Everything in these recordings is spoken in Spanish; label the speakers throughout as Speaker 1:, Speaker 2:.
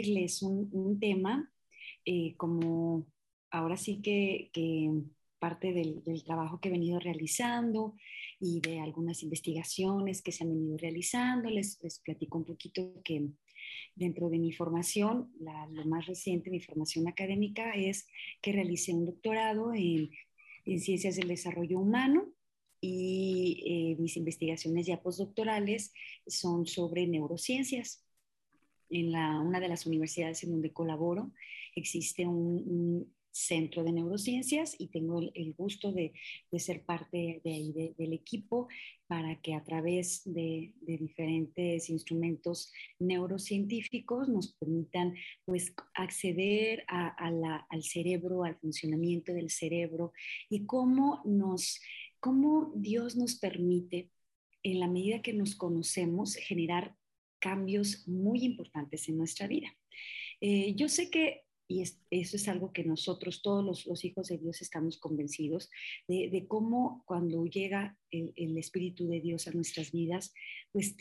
Speaker 1: compartirles un, tema eh, como ahora sí que, parte del, trabajo que he venido realizando y de algunas investigaciones que se han venido realizando. Les, les platico un poquito que dentro de mi formación, lo más reciente, mi formación académica es que realicé un doctorado en, en Ciencias del Desarrollo Humano y eh, mis investigaciones ya postdoctorales son sobre neurociencias. En una de las universidades en donde colaboro existe un, Centro de Neurociencias y tengo el, gusto de, ser parte de ahí del equipo para que a través de, diferentes instrumentos neurocientíficos nos permitan pues acceder al cerebro, al funcionamiento del cerebro y cómo nos, cómo Dios nos permite en la medida que nos conocemos generar cambios muy importantes en nuestra vida. Eh, yo sé que y eso es algo que nosotros, todos los, hijos de Dios, estamos convencidos de, cómo cuando llega el, Espíritu de Dios a nuestras vidas, pues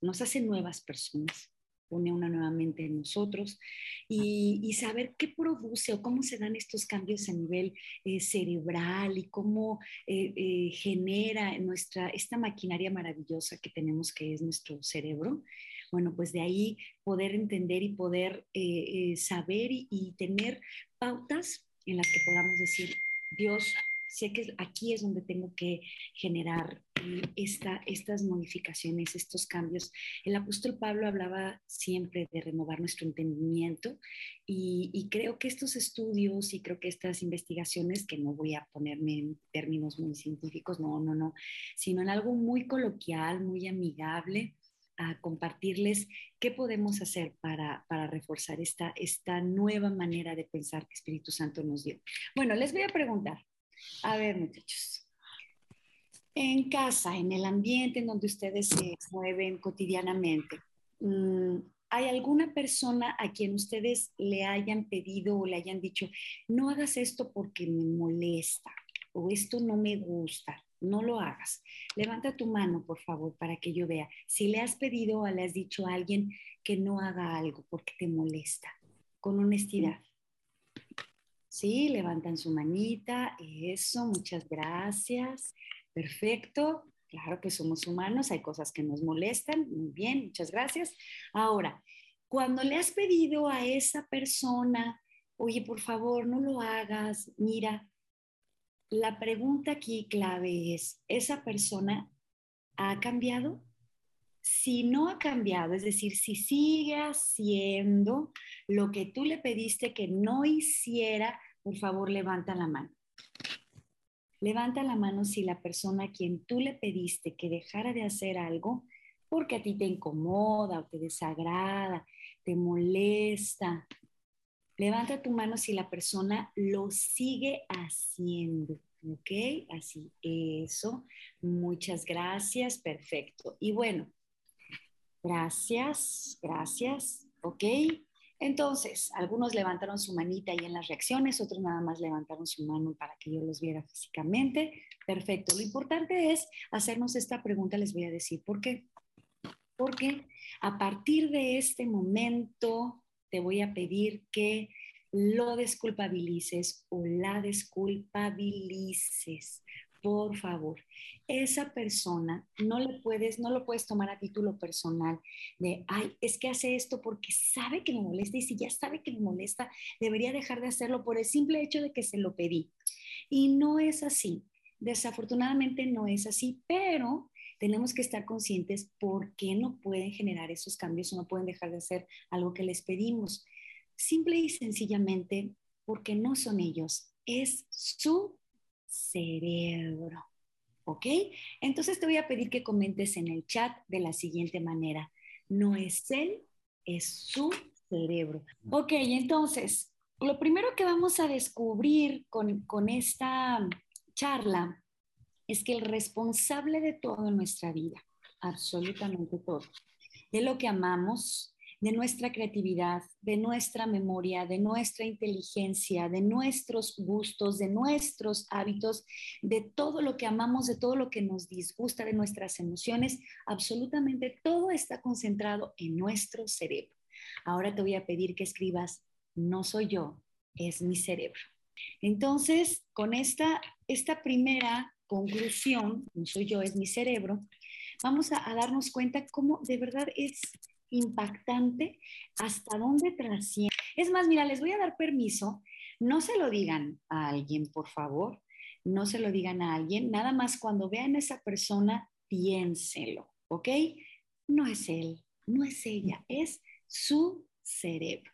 Speaker 1: nos hace nuevas personas, pone una nueva mente en nosotros y, saber qué produce o cómo se dan estos cambios a nivel eh, cerebral y cómo eh, eh, genera nuestra, esta maquinaria maravillosa que tenemos que es nuestro cerebro bueno, pues de ahí poder entender y poder eh, eh, saber y, tener pautas en las que podamos decir, Dios, sé que aquí es donde tengo que generar eh, esta, estas modificaciones, estos cambios. El apóstol Pablo hablaba siempre de renovar nuestro entendimiento y, y, creo que estos estudios y creo que estas investigaciones, que no voy a ponerme en términos muy científicos, no, no, no, sino en algo muy coloquial, muy amigable, a compartirles qué podemos hacer para, para reforzar esta, esta nueva manera de pensar que Espíritu Santo nos dio. Bueno, les voy a preguntar, a ver muchachos, en casa, en el ambiente en donde ustedes se mueven cotidianamente, mm, ¿hay alguna persona a quien ustedes le hayan pedido o le hayan dicho, no hagas esto porque me molesta o esto no me gusta? No lo hagas. Levanta tu mano, por favor, para que yo vea. Si le has pedido o le has dicho a alguien que no haga algo porque te molesta, con honestidad. Sí, levantan su manita. Eso, muchas gracias. Perfecto. Claro que somos humanos, hay cosas que nos molestan. Muy bien, muchas gracias. Ahora, cuando le has pedido a esa persona, oye, por favor, no lo hagas, mira, la pregunta aquí clave es, ¿esa persona ha cambiado? Si no ha cambiado, es decir, si sigue haciendo lo que tú le pediste que no hiciera, por favor, levanta la mano. Levanta la mano si la persona a quien tú le pediste que dejara de hacer algo porque a ti te incomoda o te desagrada, te molesta, Levanta tu mano si la persona lo sigue haciendo. ¿Ok? Así, eso. Muchas gracias. Perfecto. Y bueno, gracias, gracias. ¿Ok? Entonces, algunos levantaron su manita ahí en las reacciones, otros nada más levantaron su mano para que yo los viera físicamente. Perfecto. Lo importante es hacernos esta pregunta, les voy a decir por qué. Porque a partir de este momento te voy a pedir que lo desculpabilices o la desculpabilices. Por favor, esa persona no le puedes, no lo puedes tomar a título personal de, ay, es que hace esto porque sabe que me molesta y si ya sabe que me molesta, debería dejar de hacerlo por el simple hecho de que se lo pedí. Y no es así. Desafortunadamente no es así, pero tenemos que estar conscientes por qué no pueden generar esos cambios o no pueden dejar de hacer algo que les pedimos. Simple y sencillamente porque no son ellos, es su cerebro. ¿Ok? Entonces te voy a pedir que comentes en el chat de la siguiente manera. No es él, es su cerebro. Ok, entonces, lo primero que vamos a descubrir con, con esta charla es que el responsable de todo en nuestra vida, absolutamente todo, de lo que amamos, de nuestra creatividad, de nuestra memoria, de nuestra inteligencia, de nuestros gustos, de nuestros hábitos, de todo lo que amamos, de todo lo que nos disgusta, de nuestras emociones, absolutamente todo está concentrado en nuestro cerebro. Ahora te voy a pedir que escribas, no soy yo, es mi cerebro. Entonces, con esta, esta primera conclusión, no soy yo, es mi cerebro, vamos a, darnos cuenta cómo de verdad es impactante hasta dónde trasciende. Es más, mira, les voy a dar permiso, no se lo digan a alguien, por favor, no se lo digan a alguien, nada más cuando vean a esa persona, piénselo, ¿ok? No es él, no es ella, es su cerebro.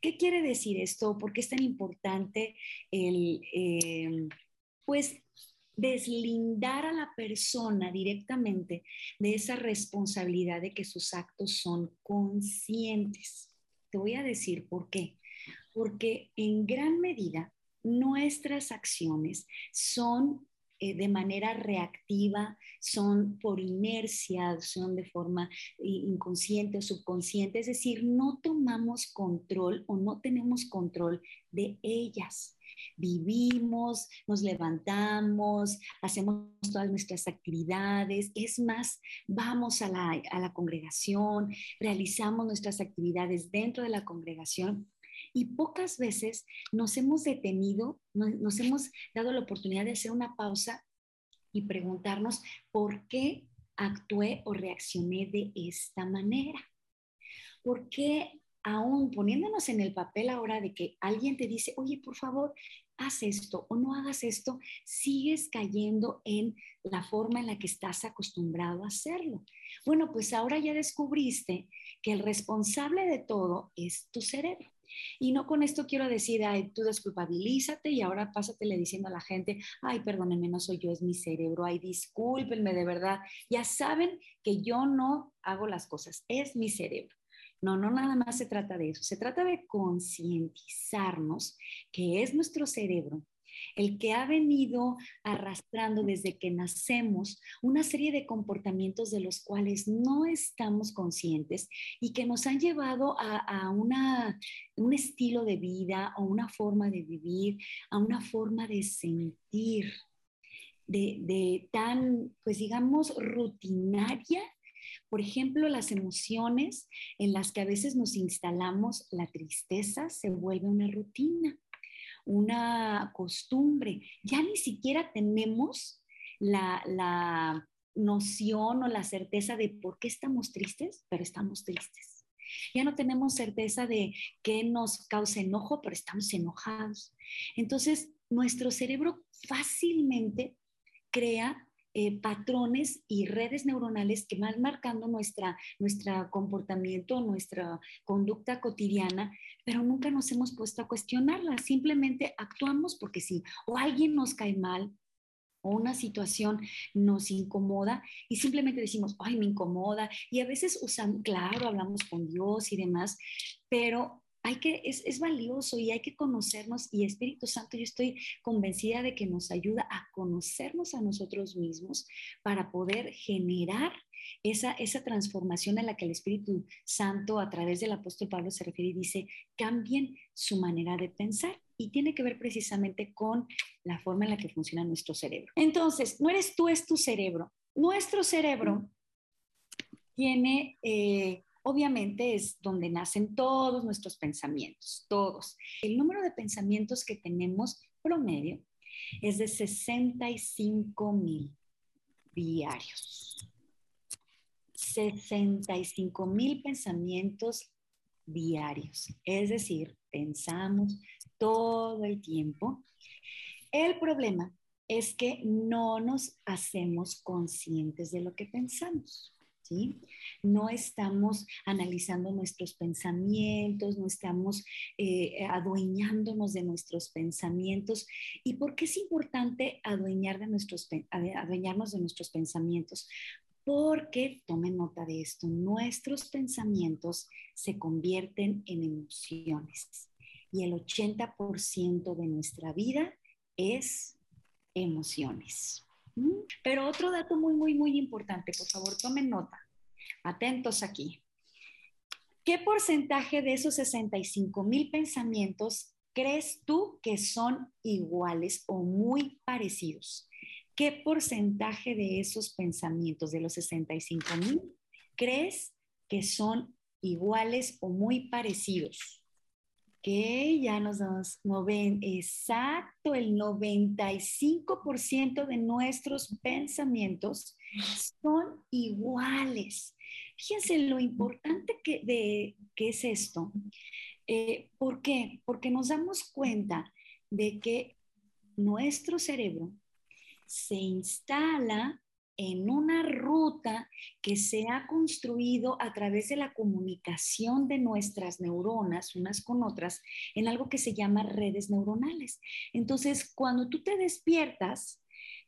Speaker 1: ¿Qué quiere decir esto? ¿Por qué es tan importante el, eh, pues, deslindar a la persona directamente de esa responsabilidad de que sus actos son conscientes? Te voy a decir por qué. Porque en gran medida nuestras acciones son eh, de manera reactiva, son por inercia, son de forma inconsciente o subconsciente, es decir, no tomamos control o no tenemos control de ellas. Vivimos, nos levantamos, hacemos todas nuestras actividades, es más, vamos a la, a la congregación, realizamos nuestras actividades dentro de la congregación y pocas veces nos hemos detenido, nos, hemos dado la oportunidad de hacer una pausa y preguntarnos por qué actué o reaccioné de esta manera. ¿Por qué aún poniéndonos en el papel ahora de que alguien te dice, oye, por favor, haz esto o no hagas esto, sigues cayendo en la forma en la que estás acostumbrado a hacerlo? Bueno, pues ahora ya descubriste que el responsable de todo es tu cerebro. Y no con esto quiero decir, ay, tú desculpabilízate y ahora pásatele diciendo a la gente, ay, perdónenme, no soy yo, es mi cerebro, ay, discúlpenme de verdad. Ya saben que yo no hago las cosas, es mi cerebro. No, no nada más se trata de eso, se trata de concientizarnos que es nuestro cerebro el que ha venido arrastrando desde que nacemos una serie de comportamientos de los cuales no estamos conscientes y que nos han llevado a, un estilo de vida o una forma de vivir, a una forma de sentir, de, de tan, pues digamos, rutinaria. Por ejemplo, las emociones en las que a veces nos instalamos, la tristeza se vuelve una rutina una costumbre. Ya ni siquiera tenemos la, noción o la certeza de por qué estamos tristes, pero estamos tristes. Ya no tenemos certeza de qué nos causa enojo, pero estamos enojados. Entonces, nuestro cerebro fácilmente crea eh, patrones y redes neuronales que van marcando nuestra, nuestro comportamiento, nuestra conducta cotidiana, pero nunca nos hemos puesto a cuestionarla. Simplemente actuamos porque sí, o alguien nos cae mal, o una situación nos incomoda y simplemente decimos, ay, me incomoda. Y a veces usamos, claro, hablamos con Dios y demás, pero hay que, es, es, valioso y hay que conocernos y Espíritu Santo, yo estoy convencida de que nos ayuda a conocernos a nosotros mismos para poder generar esa, esa transformación a la que el Espíritu Santo a través del apóstol Pablo se refiere y dice, cambien su manera de pensar y tiene que ver precisamente con la forma en la que funciona nuestro cerebro. Entonces, no eres tú, es tu cerebro. Nuestro cerebro tiene... Eh, obviamente es donde nacen todos nuestros pensamientos, todos. El número de pensamientos que tenemos promedio es de 65 mil diarios. 65 mil pensamientos diarios. Es decir, pensamos todo el tiempo. El problema es que no nos hacemos conscientes de lo que pensamos. No estamos analizando nuestros pensamientos, no estamos eh, adueñándonos de nuestros pensamientos. ¿Y por qué es importante adueñarnos de nuestros pensamientos? Porque, tomen nota de esto, nuestros pensamientos se convierten en emociones y el 80% de nuestra vida es emociones. Pero otro dato muy, muy, muy importante, por favor, tomen nota. Atentos aquí. ¿Qué porcentaje de esos 65 mil pensamientos crees tú que son iguales o muy parecidos? ¿Qué porcentaje de esos pensamientos, de los 65 mil, crees que son iguales o muy parecidos que ya nos no ven exacto, el 95% de nuestros pensamientos son iguales. Fíjense lo importante que, de, que es esto. Eh, ¿Por qué? Porque nos damos cuenta de que nuestro cerebro se instala en una ruta que se ha construido a través de la comunicación de nuestras neuronas unas con otras en algo que se llama redes neuronales. Entonces, cuando tú te despiertas,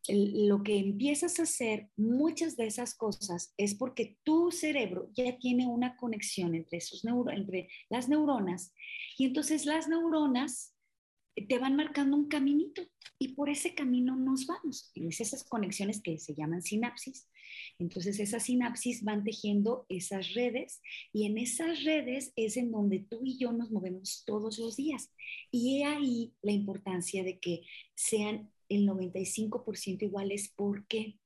Speaker 1: lo que empiezas a hacer, muchas de esas cosas, es porque tu cerebro ya tiene una conexión entre, esos entre las neuronas y entonces las neuronas te van marcando un caminito y por ese camino nos vamos. Es esas conexiones que se llaman sinapsis. Entonces esas sinapsis van tejiendo esas redes y en esas redes es en donde tú y yo nos movemos todos los días. Y he ahí la importancia de que sean el 95% iguales. ¿Por qué?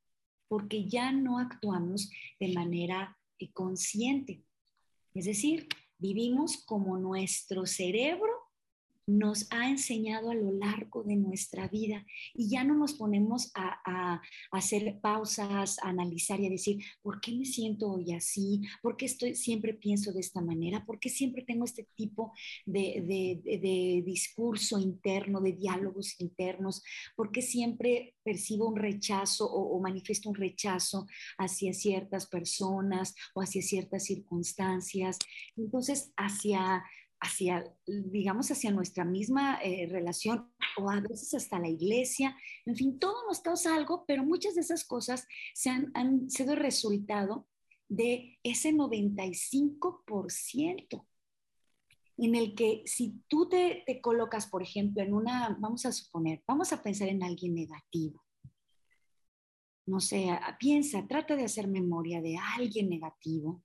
Speaker 1: Porque ya no actuamos de manera eh, consciente. Es decir, vivimos como nuestro cerebro nos ha enseñado a lo largo de nuestra vida y ya no nos ponemos a, hacer pausas, a analizar y a decir, ¿por qué me siento hoy así? ¿Por qué estoy, siempre pienso de esta manera? ¿Por qué siempre tengo este tipo de, discurso interno, de diálogos internos? ¿Por qué siempre percibo un rechazo o, o manifiesto un rechazo hacia ciertas personas o hacia ciertas circunstancias? Entonces, hacia hacia, digamos, hacia nuestra misma eh, relación o a veces hasta la iglesia. En fin, todo nos causa algo, pero muchas de esas cosas se han, han sido resultado de ese 95% en el que si tú te, te, colocas, por ejemplo, en una, vamos a suponer, vamos a pensar en alguien negativo. No sé, piensa, trata de hacer memoria de alguien negativo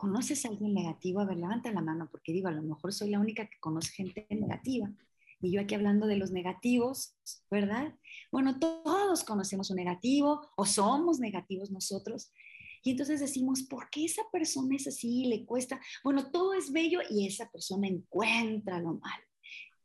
Speaker 1: ¿Conoces a alguien negativo? A ver, levanta la mano, porque digo, a lo mejor soy la única que conoce gente negativa. Y yo aquí hablando de los negativos, ¿verdad? Bueno, todos conocemos un negativo o somos negativos nosotros. Y entonces decimos, ¿por qué esa persona es así? Le cuesta. Bueno, todo es bello y esa persona encuentra lo malo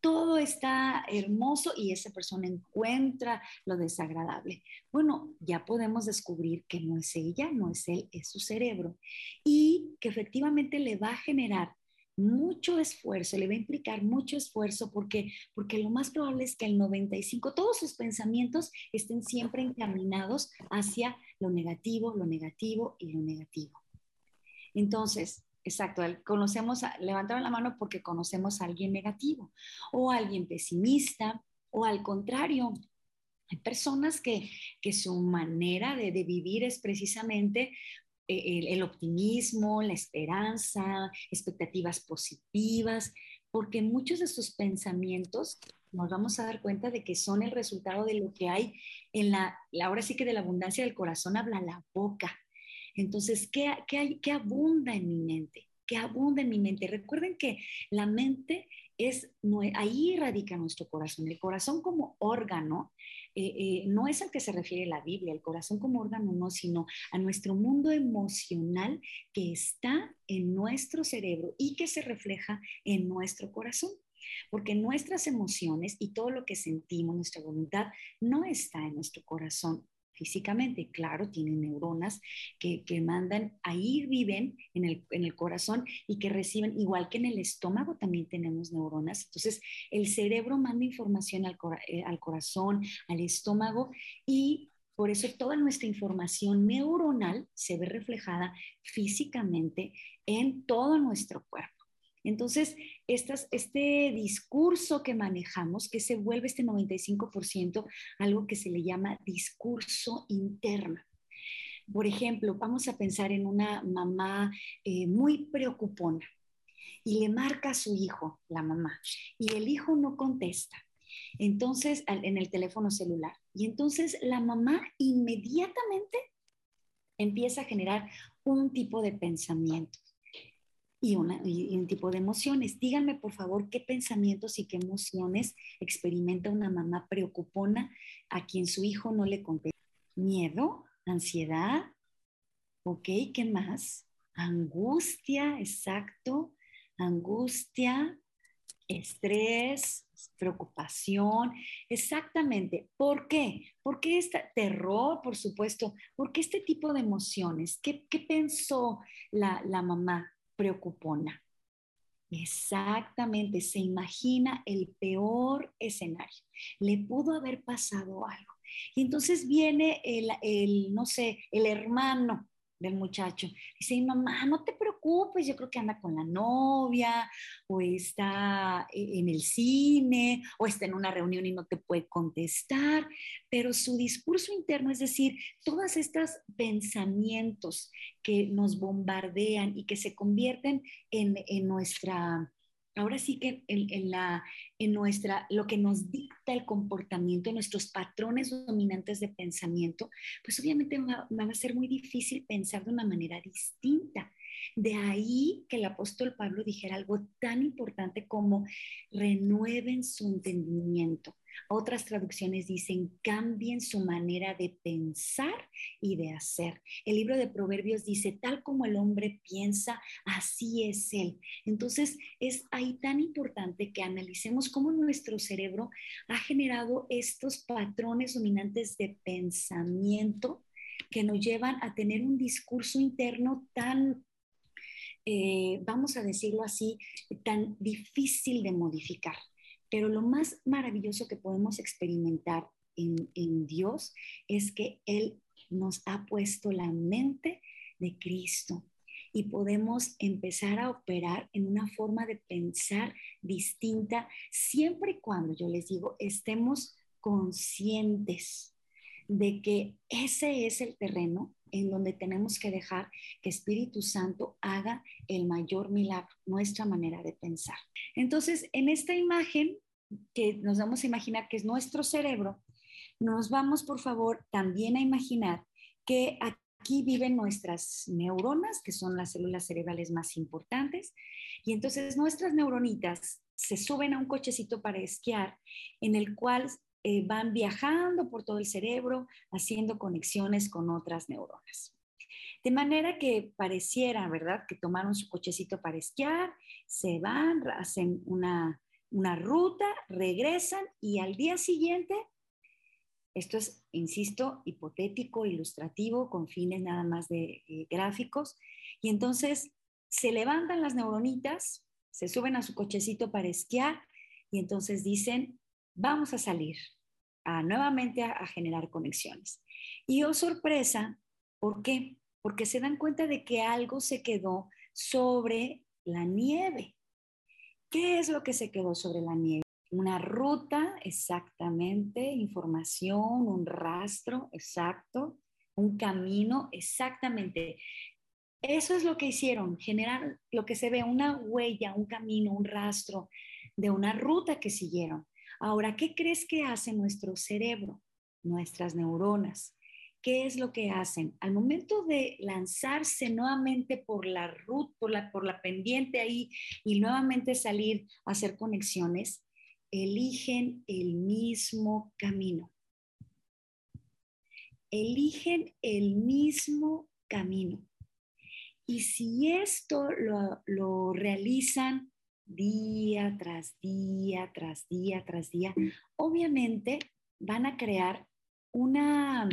Speaker 1: todo está hermoso y esa persona encuentra lo desagradable. Bueno, ya podemos descubrir que no es ella, no es él, es su cerebro y que efectivamente le va a generar mucho esfuerzo, le va a implicar mucho esfuerzo porque, porque lo más probable es que el 95, todos sus pensamientos estén siempre encaminados hacia lo negativo, lo negativo y lo negativo. Entonces, Exacto, conocemos, levantaron la mano porque conocemos a alguien negativo o a alguien pesimista o al contrario. Hay personas que, que su manera de, vivir es precisamente eh, el, el, optimismo, la esperanza, expectativas positivas, porque muchos de sus pensamientos nos vamos a dar cuenta de que son el resultado de lo que hay en la, ahora sí que de la abundancia del corazón habla la boca. Entonces, ¿qué, hay, qué abunda en mi mente? ¿Qué abunda en mi mente? Recuerden que la mente es, ahí radica nuestro corazón. El corazón como órgano eh, eh, no es al que se refiere la Biblia, el corazón como órgano no, sino a nuestro mundo emocional que está en nuestro cerebro y que se refleja en nuestro corazón. Porque nuestras emociones y todo lo que sentimos, nuestra voluntad, no está en nuestro corazón, físicamente. Claro, tienen neuronas que, mandan, ahí viven en el, en el, corazón y que reciben, igual que en el estómago también tenemos neuronas. Entonces, el cerebro manda información al, eh, al corazón, al estómago y por eso toda nuestra información neuronal se ve reflejada físicamente en todo nuestro cuerpo. Entonces, este discurso que manejamos, que se vuelve este 95%, algo que se le llama discurso interno. Por ejemplo, vamos a pensar en una mamá eh, muy preocupona y le marca a su hijo, la mamá, y el hijo no contesta. Entonces, en el teléfono celular. Y entonces la mamá inmediatamente empieza a generar un tipo de pensamiento y, un tipo de emociones. Díganme, por favor, qué pensamientos y qué emociones experimenta una mamá preocupona a quien su hijo no le contesta. Miedo, ansiedad, ¿ok? ¿Qué más? angustia, exacto, angustia, estrés, preocupación, exactamente. ¿Por qué? ¿Por qué este terror, por supuesto? ¿Por qué este tipo de emociones? ¿Qué, pensó la mamá preocupona? Exactamente, se imagina el peor escenario. Le pudo haber pasado algo. Y entonces viene el, el no sé, el hermano del muchacho. Dice, mamá, no te preocupes, yo creo que anda con la novia, o está e-, en el cine, o está en una reunión y no te puede contestar, pero su discurso interno, es decir, todos estos pensamientos que nos bombardean y que se convierten en, en nuestra ahora sí que en, la, en nuestra, lo que nos dicta el comportamiento, nuestros patrones dominantes de pensamiento, pues obviamente va, va, a ser muy difícil pensar de una manera distinta. De ahí que el apóstol Pablo dijera algo tan importante como renueven su entendimiento. Otras traducciones dicen, cambien su manera de pensar y de hacer. El libro de Proverbios dice, tal como el hombre piensa, así es él. Entonces, es ahí tan importante que analicemos cómo nuestro cerebro ha generado estos patrones dominantes de pensamiento que nos llevan a tener un discurso interno tan eh, vamos a decirlo así, tan difícil de modificar. Pero lo más maravilloso que podemos experimentar en, Dios es que Él nos ha puesto la mente de Cristo y podemos empezar a operar en una forma de pensar distinta siempre y cuando, yo les digo, estemos conscientes de que ese es el terreno en donde tenemos que dejar que Espíritu Santo haga el mayor milagro, nuestra manera de pensar. Entonces, en esta imagen que nos vamos a imaginar que es nuestro cerebro, nos vamos, por favor, también a imaginar que aquí viven nuestras neuronas, que son las células cerebrales más importantes, y entonces nuestras neuronitas se suben a un cochecito para esquiar, en el cual eh, van viajando por todo el cerebro, haciendo conexiones con otras neuronas. De manera que pareciera, ¿verdad?, que tomaron su cochecito para esquiar, se van, hacen una, ruta, regresan y al día siguiente, esto es, insisto, hipotético, ilustrativo, con fines nada más de eh, gráficos, y entonces se levantan las neuronitas, se suben a su cochecito para esquiar y entonces dicen, vamos a salir a, nuevamente a, generar conexiones. Y oh sorpresa, ¿por qué? Porque se dan cuenta de que algo se quedó sobre la nieve. ¿Qué es lo que se quedó sobre la nieve? Una ruta, exactamente, información, un rastro, exacto, un camino, exactamente. Eso es lo que hicieron, generar lo que se ve, una huella, un camino, un rastro de una ruta que siguieron. Ahora, ¿qué crees que hace nuestro cerebro, nuestras neuronas? ¿Qué es lo que hacen? Al momento de lanzarse nuevamente por la ruta, por la, pendiente ahí y nuevamente salir a hacer conexiones, eligen el mismo camino. Eligen el mismo camino. Y si esto lo, lo realizan día tras día, tras día, tras día, obviamente van a crear una,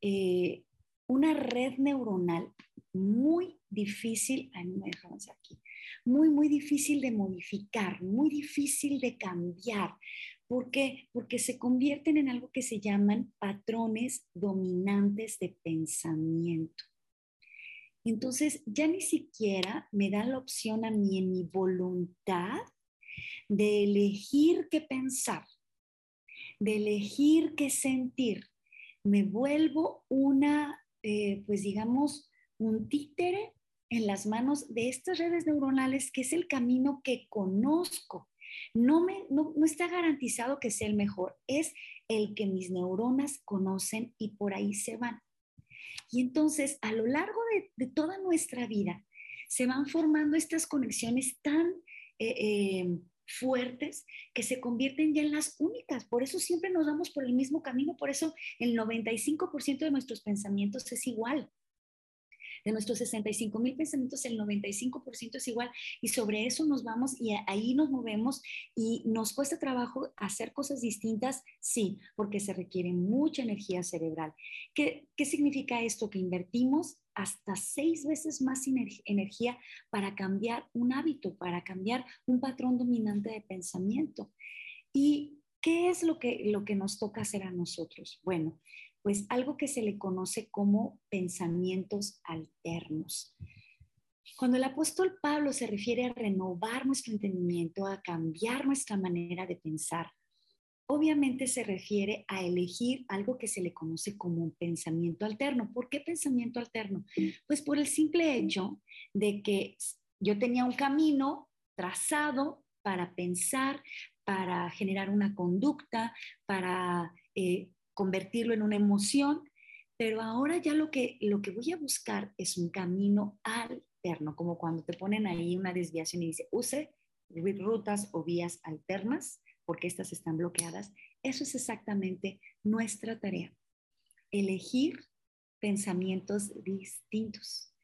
Speaker 1: eh, una red neuronal muy difícil, ay, no me aquí, muy, muy difícil de modificar, muy difícil de cambiar. ¿Por qué? Porque se convierten en algo que se llaman patrones dominantes de pensamiento. Entonces ya ni siquiera me da la opción a mí en mi voluntad de elegir qué pensar, de elegir qué sentir. Me vuelvo una, eh, pues digamos, un títere en las manos de estas redes neuronales, que es el camino que conozco. No, me, no, no está garantizado que sea el mejor, es el que mis neuronas conocen y por ahí se van. Y entonces, a lo largo de, toda nuestra vida, se van formando estas conexiones tan eh, eh, fuertes que se convierten ya en las únicas. Por eso siempre nos vamos por el mismo camino, por eso el 95% de nuestros pensamientos es igual. De nuestros 65 mil pensamientos, el 95% es igual y sobre eso nos vamos y ahí nos movemos y nos cuesta trabajo hacer cosas distintas, sí, porque se requiere mucha energía cerebral. ¿Qué, qué significa esto? Que invertimos hasta seis veces más energía para cambiar un hábito, para cambiar un patrón dominante de pensamiento. ¿Y qué es lo que, lo que nos toca hacer a nosotros? Bueno, pues algo que se le conoce como pensamientos alternos. Cuando el apóstol Pablo se refiere a renovar nuestro entendimiento, a cambiar nuestra manera de pensar, obviamente se refiere a elegir algo que se le conoce como un pensamiento alterno. ¿Por qué pensamiento alterno? Pues por el simple hecho de que yo tenía un camino trazado para pensar, para generar una conducta, para eh, convertirlo en una emoción, pero ahora ya lo que, lo que voy a buscar es un camino alterno, como cuando te ponen ahí una desviación y dice, use rutas o vías alternas porque estas están bloqueadas. Eso es exactamente nuestra tarea, elegir pensamientos distintos.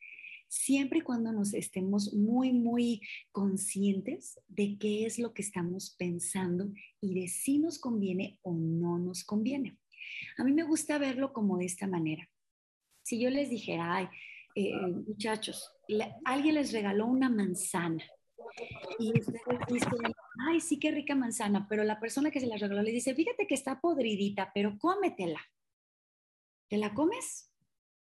Speaker 1: Siempre cuando nos estemos muy, muy conscientes de qué es lo que estamos pensando y de si nos conviene o no nos conviene. A mí me gusta verlo como de esta manera. Si yo les dijera, ay, eh, muchachos, alguien les regaló una manzana y ustedes dicen, ay, sí, qué rica manzana, pero la persona que se la regaló le dice, fíjate que está podridita, pero cómetela. ¿Te la comes?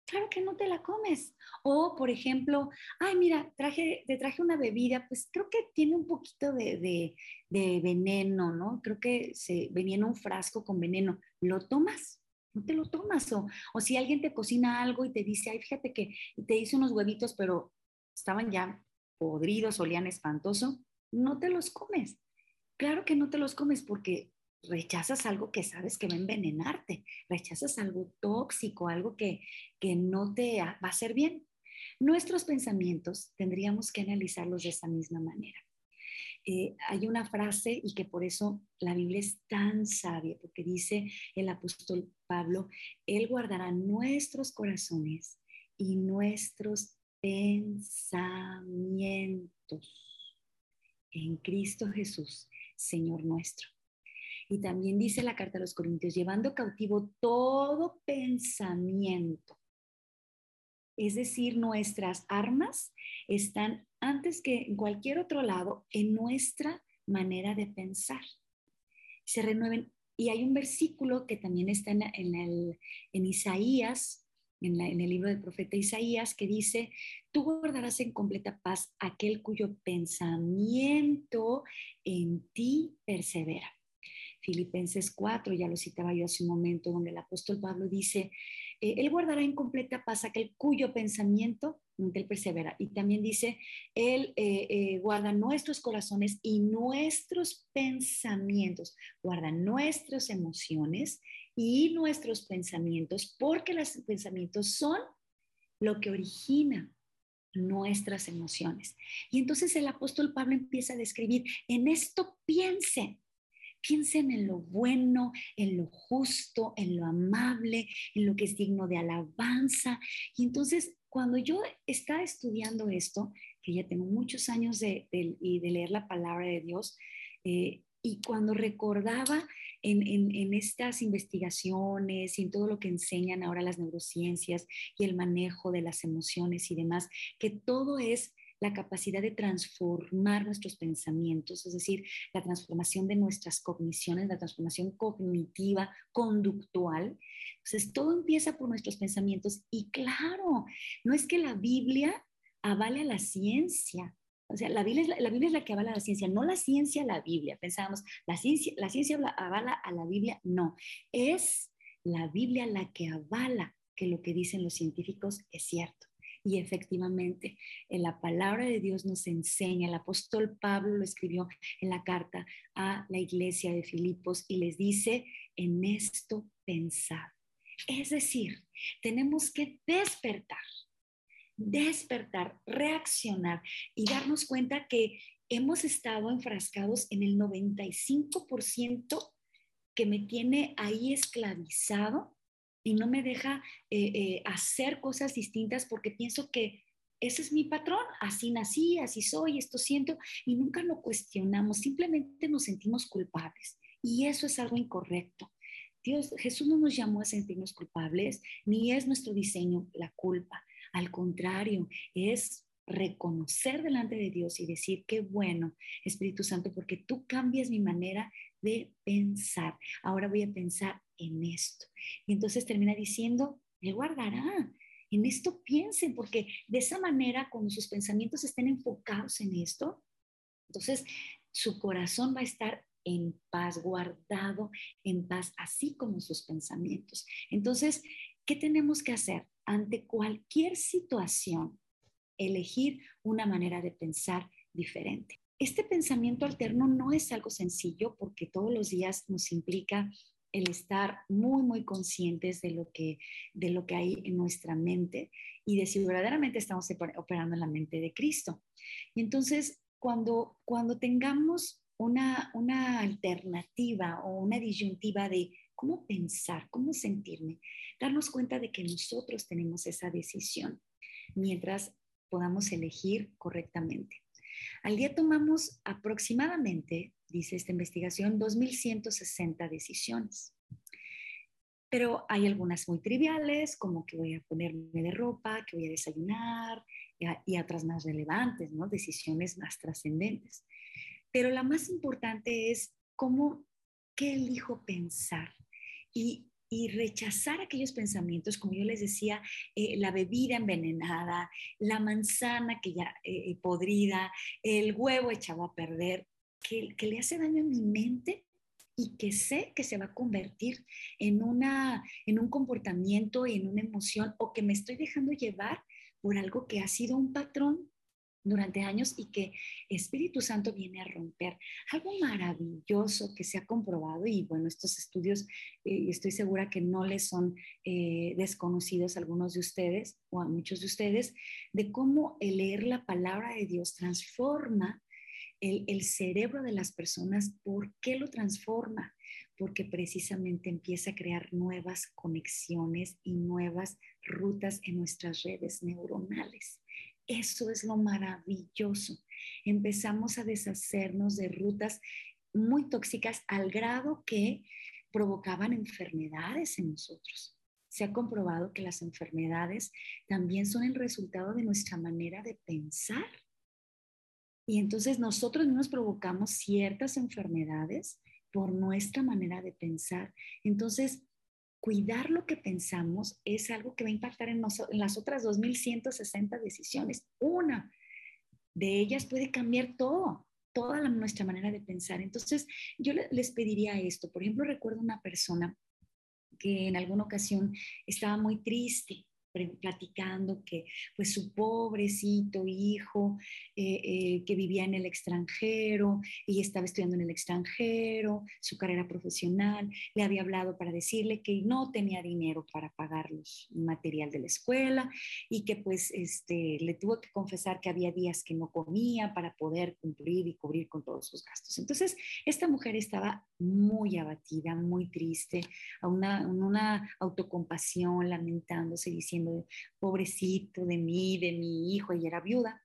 Speaker 1: Claro que no te la comes. O, por ejemplo, ay, mira, traje, te traje una bebida, pues creo que tiene un poquito de, de, veneno, ¿no? Creo que se venía en un frasco con veneno. ¿Lo tomas? No te lo tomas. O, o si alguien te cocina algo y te dice, ay, fíjate que te hice unos huevitos, pero estaban ya podridos, olían espantoso, no te los comes. Claro que no te los comes porque rechazas algo que sabes que va a envenenarte, rechazas algo tóxico, algo que, que no te va a hacer bien. Nuestros pensamientos tendríamos que analizarlos de esa misma manera. Eh, hay una frase y que por eso la Biblia es tan sabia, porque dice el apóstol Pablo, Él guardará nuestros corazones y nuestros pensamientos en Cristo Jesús, Señor nuestro. Y también dice la carta a los Corintios, llevando cautivo todo pensamiento. Es decir, nuestras armas están antes que en cualquier otro lado en nuestra manera de pensar. Se renueven. Y hay un versículo que también está en, el, en Isaías en, el libro del profeta Isaías que dice, tú guardarás en completa paz aquel cuyo pensamiento en ti persevera. Filipenses 4, ya lo citaba yo hace un momento, donde el apóstol Pablo dice, eh, Él guardará en completa paz aquel cuyo pensamiento en él persevera. Y también dice, Él eh, eh, guarda nuestros corazones y nuestros pensamientos, guarda nuestras emociones y nuestros pensamientos, porque los pensamientos son lo que origina nuestras emociones. Y entonces el apóstol Pablo empieza a describir, en esto piensen, piensen en lo bueno, en lo justo, en lo amable, en lo que es digno de alabanza. Y entonces cuando yo estaba estudiando esto, que ya tengo muchos años de, leer la palabra de Dios, eh, y cuando recordaba en, estas investigaciones y en todo lo que enseñan ahora las neurociencias y el manejo de las emociones y demás, que todo es la capacidad de transformar nuestros pensamientos, es decir, la transformación de nuestras cogniciones, la transformación cognitiva, conductual. Entonces, todo empieza por nuestros pensamientos y claro, no es que la Biblia avale a la ciencia, o sea, la Biblia, es la, que avala la ciencia, no la ciencia la Biblia. Pensábamos, la ciencia, la ciencia avala a la Biblia, no. Es la Biblia la que avala que lo que dicen los científicos es cierto. Y efectivamente, en la palabra de Dios nos enseña, el apóstol Pablo lo escribió en la carta a la iglesia de Filipos y les dice, en esto pensad. Es decir, tenemos que despertar despertar, reaccionar y darnos cuenta que hemos estado enfrascados en el 95% que me tiene ahí esclavizado y no me deja eh, eh, hacer cosas distintas porque pienso que ese es mi patrón, así nací, así soy, esto siento, y nunca lo cuestionamos, simplemente nos sentimos culpables. Y eso es algo incorrecto. Dios, Jesús no nos llamó a sentirnos culpables, ni es nuestro diseño la culpa. Al contrario, es reconocer delante de Dios y decir, qué bueno, Espíritu Santo, porque tú cambias mi manera de pensar. Ahora voy a pensar en esto. Y entonces termina diciendo, Él guardará. En esto piensen, porque de esa manera, cuando sus pensamientos estén enfocados en esto, entonces su corazón va a estar en paz, guardado en paz, así como sus pensamientos. Entonces, ¿qué tenemos que hacer ante cualquier situación? Elegir una manera de pensar diferente. Este pensamiento alterno no es algo sencillo porque todos los días nos implica el estar muy, muy conscientes de lo que, de lo que hay en nuestra mente y de si verdaderamente estamos operando en la mente de Cristo. Y entonces, cuando, cuando tengamos una, una alternativa o una disyuntiva de cómo pensar, cómo sentirme, darnos cuenta de que nosotros tenemos esa decisión mientras podamos elegir correctamente. Al día tomamos aproximadamente dice esta investigación, 2.160 decisiones. Pero hay algunas muy triviales, como que voy a ponerme de ropa, que voy a desayunar, y, otras más relevantes, ¿no? Decisiones más trascendentes. Pero la más importante es cómo, qué elijo pensar. Y, rechazar aquellos pensamientos, como yo les decía, eh, la bebida envenenada, la manzana que ya eh, podrida, el huevo echado a perder, que, le hace daño a mi mente y que sé que se va a convertir en, una, en un comportamiento y en una emoción o que me estoy dejando llevar por algo que ha sido un patrón durante años y que Espíritu Santo viene a romper. Algo maravilloso que se ha comprobado y bueno, estos estudios eh, estoy segura que no les son eh, desconocidos a algunos de ustedes o a muchos de ustedes, de cómo el leer la palabra de Dios transforma el, cerebro de las personas, ¿por qué lo transforma? Porque precisamente empieza a crear nuevas conexiones y nuevas rutas en nuestras redes neuronales. Eso es lo maravilloso. Empezamos a deshacernos de rutas muy tóxicas al grado que provocaban enfermedades en nosotros. Se ha comprobado que las enfermedades también son el resultado de nuestra manera de pensar. Y entonces nosotros mismos provocamos ciertas enfermedades por nuestra manera de pensar. Entonces, cuidar lo que pensamos es algo que va a impactar en, las otras 2.160 decisiones. Una de ellas puede cambiar todo, toda nuestra manera de pensar. Entonces, yo les pediría esto. Por ejemplo, recuerdo una persona que en alguna ocasión estaba muy triste platicando que pues su pobrecito hijo eh, eh, que vivía en el extranjero y estaba estudiando en el extranjero, su carrera profesional, le había hablado para decirle que no tenía dinero para pagar los material de la escuela y que pues este, le tuvo que confesar que había días que no comía para poder cumplir y cubrir con todos sus gastos. Entonces, esta mujer estaba muy abatida, muy triste, a una, una autocompasión, lamentándose, diciendo, pobrecito de mí, de mi hijo, ella era viuda,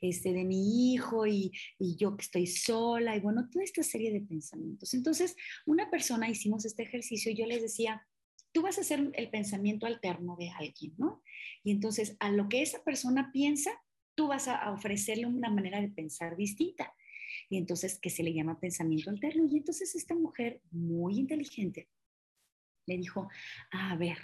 Speaker 1: este, de mi hijo y, y, yo que estoy sola, y bueno, toda esta serie de pensamientos. Entonces, una persona, hicimos este ejercicio, y yo les decía, tú vas a hacer el pensamiento alterno de alguien, ¿no? Y entonces, a lo que esa persona piensa, tú vas a ofrecerle una manera de pensar distinta. Y entonces, que se le llama pensamiento alterno. Y entonces esta mujer muy inteligente le dijo, a ver,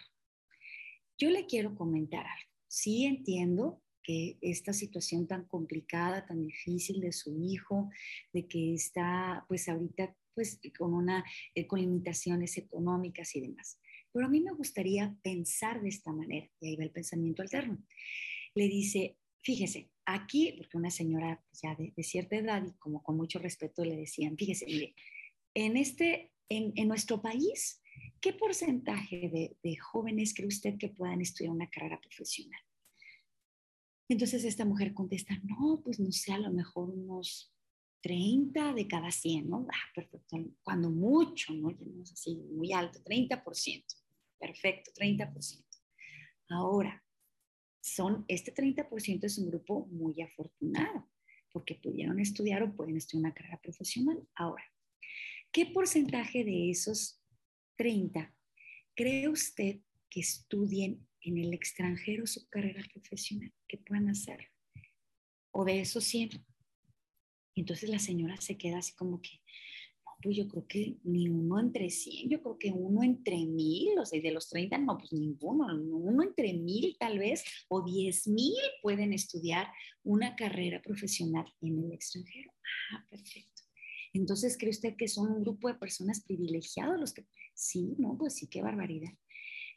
Speaker 1: yo le quiero comentar algo. Sí entiendo que esta situación tan complicada, tan difícil de su hijo, de que está pues ahorita pues con una eh, con limitaciones económicas y demás. Pero a mí me gustaría pensar de esta manera, y ahí va el pensamiento alterno. Le dice, fíjese, aquí, porque una señora pues, ya de, cierta edad y como con mucho respeto le decían, fíjese, mire, en, este, en, en nuestro país ¿Qué porcentaje de, jóvenes cree usted que puedan estudiar una carrera profesional? Entonces esta mujer contesta, no, pues no sé, a lo mejor unos 30 de cada 100, ¿no? Ah, perfecto, cuando mucho, ¿no? Así muy alto, 30%. Perfecto, 30%. Ahora, son, este 30% es un grupo muy afortunado porque pudieron estudiar o pueden estudiar una carrera profesional. Ahora, ¿qué porcentaje de esos 30 cree usted que estudien en el extranjero su carrera profesional? ¿Qué puedan hacer? O de esos 100. Entonces la señora se queda así como que, pues yo creo que ni uno entre 100, yo creo que uno entre mil, o sea, de los 30, no, pues ninguno, uno entre mil tal vez, o 10 mil pueden estudiar una carrera profesional en el extranjero. Ah, perfecto. Entonces, ¿cree usted que son un grupo de personas privilegiados los que... Sí, no, pues sí, qué barbaridad.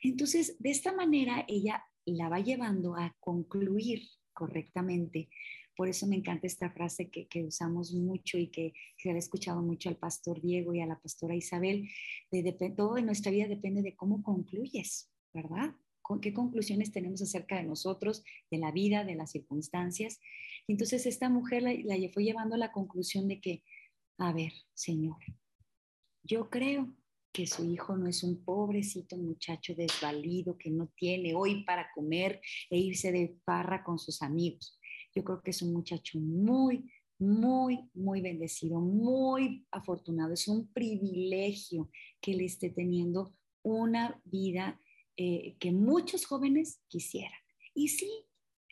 Speaker 1: Entonces, de esta manera, ella la va llevando a concluir correctamente por eso me encanta esta frase que, usamos mucho y que, se ha escuchado mucho al pastor Diego y a la pastora Isabel. De, todo en nuestra vida depende de cómo concluyes, ¿verdad? ¿Con qué conclusiones tenemos acerca de nosotros, de la vida, de las circunstancias? Entonces esta mujer la, la fue llevando a la conclusión de que, a ver, Señor, yo creo que su hijo no es un pobrecito muchacho desvalido que no tiene hoy para comer e irse de parra con sus amigos. Yo creo que es un muchacho muy, muy, muy bendecido, muy afortunado. Es un privilegio que él esté teniendo una vida eh, que muchos jóvenes quisieran. Y sí,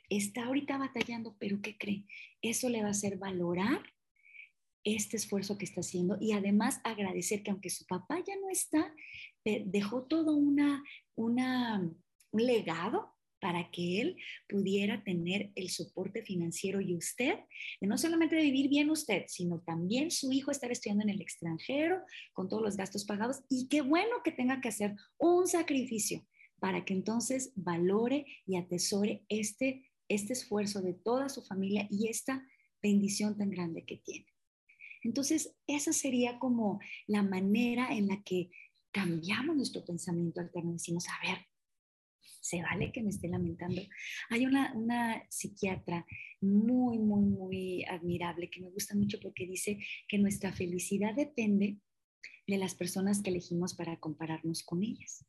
Speaker 1: está ahorita batallando, pero ¿qué cree? Eso le va a hacer valorar este esfuerzo que está haciendo y además agradecer que aunque su papá ya no está, dejó todo una, una, un legado para que él pudiera tener el soporte financiero y usted, no solamente de vivir bien usted, sino también su hijo estar estudiando en el extranjero con todos los gastos pagados y qué bueno que tenga que hacer un sacrificio para que entonces valore y atesore este, este esfuerzo de toda su familia y esta bendición tan grande que tiene. Entonces, esa sería como la manera en la que cambiamos nuestro pensamiento alterno. Decimos, a ver, se vale que me esté lamentando. Hay una, psiquiatra muy, muy, muy admirable que me gusta mucho porque dice que nuestra felicidad depende de las personas que elegimos para compararnos con ellas.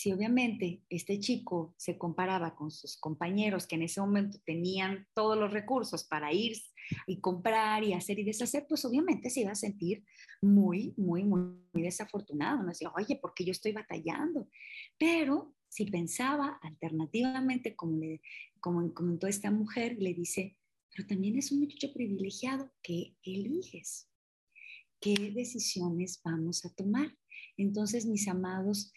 Speaker 1: Si obviamente este chico se comparaba con sus compañeros que en ese momento tenían todos los recursos para ir y comprar y hacer y deshacer, pues obviamente se iba a sentir muy, muy, muy, desafortunado. No decía, oye, porque yo estoy batallando. Pero si pensaba alternativamente, como, le, como comentó esta mujer, le dice, pero también es un muchacho privilegiado que eliges. ¿Qué decisiones vamos a tomar? Entonces, mis amados,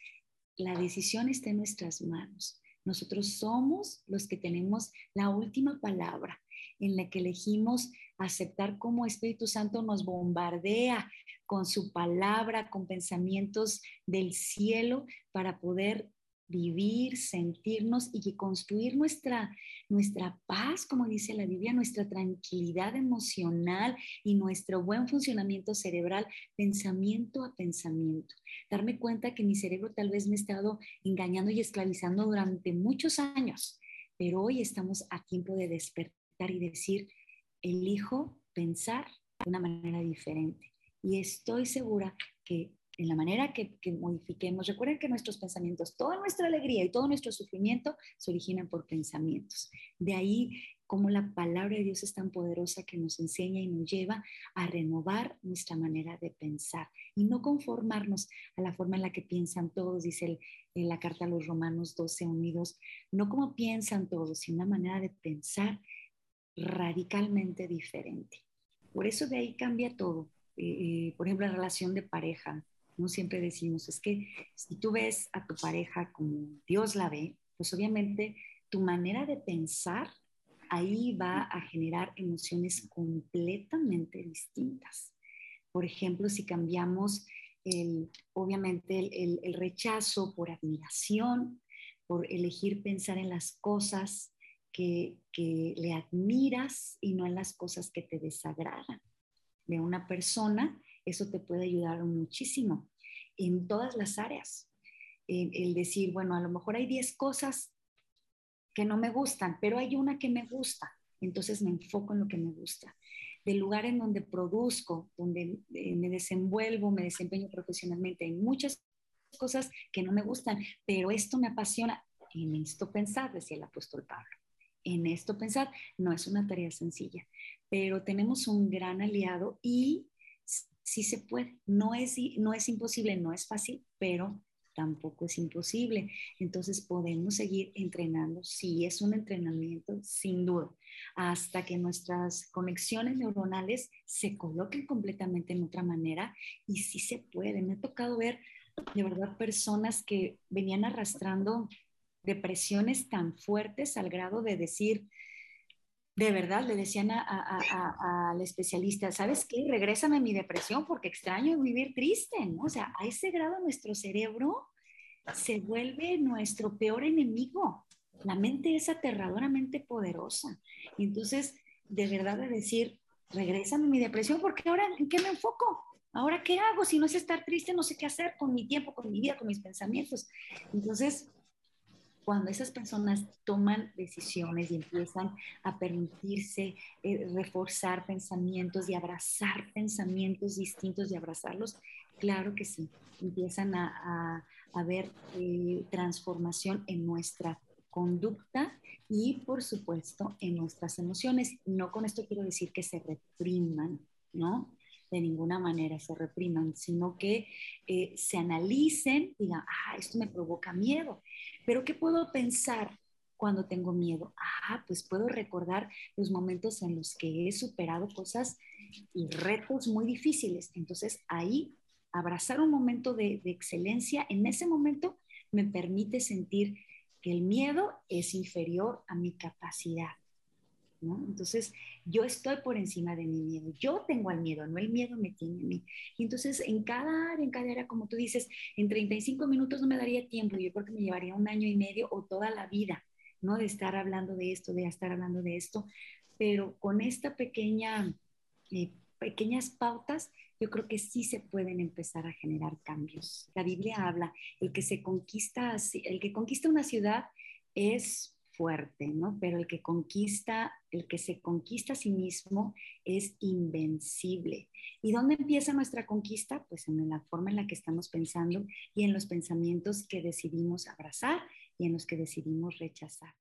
Speaker 1: la decisión está en nuestras manos. Nosotros somos los que tenemos la última palabra en la que elegimos aceptar cómo Espíritu Santo nos bombardea con su palabra, con pensamientos del cielo para poder vivir, sentirnos y construir nuestra, nuestra paz, como dice la Biblia, nuestra tranquilidad emocional y nuestro buen funcionamiento cerebral, pensamiento a pensamiento. Darme cuenta que mi cerebro tal vez me ha estado engañando y esclavizando durante muchos años, pero hoy estamos a tiempo de despertar y decir, elijo pensar de una manera diferente. Y estoy segura que en la manera que, modifiquemos. Recuerden que nuestros pensamientos, toda nuestra alegría y todo nuestro sufrimiento se originan por pensamientos. De ahí como la palabra de Dios es tan poderosa que nos enseña y nos lleva a renovar nuestra manera de pensar y no conformarnos a la forma en la que piensan todos, dice en la carta a los Romanos 12 unidos, no como piensan todos, sino una manera de pensar radicalmente diferente. Por eso de ahí cambia todo. Eh, eh, por ejemplo, la relación de pareja. ¿No? Siempre decimos, es que si tú ves a tu pareja como Dios la ve, pues obviamente tu manera de pensar ahí va a generar emociones completamente distintas. Por ejemplo, si cambiamos el, obviamente el, rechazo por admiración, por elegir pensar en las cosas que, que le admiras y no en las cosas que te desagradan de una persona, eso te puede ayudar muchísimo en todas las áreas. El, decir, bueno, a lo mejor hay 10 cosas que no me gustan, pero hay una que me gusta, entonces me enfoco en lo que me gusta. Del lugar en donde produzco, donde eh, me desenvuelvo, me desempeño profesionalmente, hay muchas cosas que no me gustan, pero esto me apasiona. En esto pensar, decía el apóstol Pablo. En esto pensar no es una tarea sencilla, pero tenemos un gran aliado y sí se puede. No es, no es imposible, no es fácil, pero tampoco es imposible. Entonces podemos seguir entrenando. Sí, es un entrenamiento, sin duda, hasta que nuestras conexiones neuronales se coloquen completamente en otra manera y sí se puede. Me ha tocado ver de verdad personas que venían arrastrando depresiones tan fuertes al grado de decir, de verdad, le decían al especialista, ¿sabes qué? Regrésame mi depresión porque extraño vivir triste, ¿no? O sea, a ese grado nuestro cerebro se vuelve nuestro peor enemigo. La mente es aterradoramente poderosa. Entonces, de verdad de decir, regrésame mi depresión porque ahora en qué me enfoco? Ahora, ¿qué hago? Si no es estar triste, no sé qué hacer con mi tiempo, con mi vida, con mis pensamientos. Entonces, cuando esas personas toman decisiones y empiezan a permitirse eh, reforzar pensamientos y abrazar pensamientos distintos y abrazarlos, claro que sí, empiezan a, a, ver eh, transformación en nuestra conducta y por supuesto en nuestras emociones. No con esto quiero decir que se repriman, ¿no? De ninguna manera se repriman, sino que eh, se analicen, digan, ah, esto me provoca miedo, pero ¿qué puedo pensar cuando tengo miedo? Ah, pues puedo recordar los momentos en los que he superado cosas y retos muy difíciles. Entonces ahí abrazar un momento de, de excelencia, en ese momento me permite sentir que el miedo es inferior a mi capacidad entonces, yo estoy por encima de mi miedo, yo tengo el miedo, no el miedo me tiene a mí. Y entonces, en cada área, en cada área, como tú dices, en 35 minutos no me daría tiempo, yo creo que me llevaría un año y medio o toda la vida, ¿no? De estar hablando de esto, de estar hablando de esto, pero con esta pequeña, eh, pequeñas pautas, yo creo que sí se pueden empezar a generar cambios. La Biblia habla, el que se conquista, el que conquista una ciudad es fuerte, ¿no? Pero el que conquista, el que se conquista a sí mismo es invencible. ¿Y dónde empieza nuestra conquista? Pues en la forma en la que estamos pensando y en los pensamientos que decidimos abrazar y en los que decidimos rechazar.